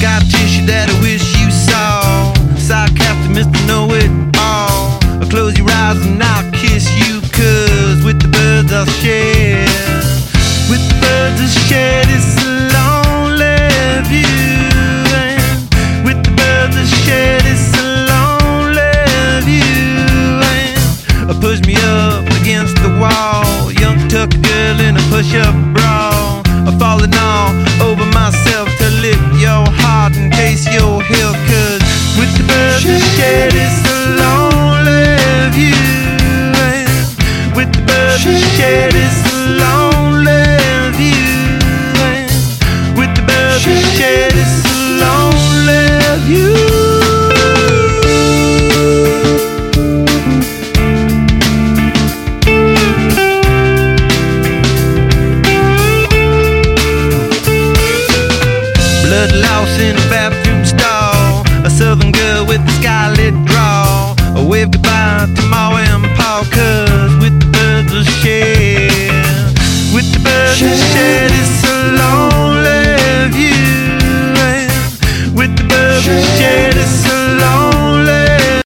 scar tissue that I wish you saw. Sarcastic, Mr. Know It All. I'll close your eyes and I'll kiss you, cause with the birds I'll share. With the birds I'll share this lonely view. And with the birds I'll share this lonely view. And push me up against the wall. Young tuck girl in a push up bra. I'm falling off. The lonely view. With the is the lonely view. in a bathroom stall. A southern girl with a scarlet. A wave goodbye. but the shed is so lonely view. And with the bourbon shed is a lonely.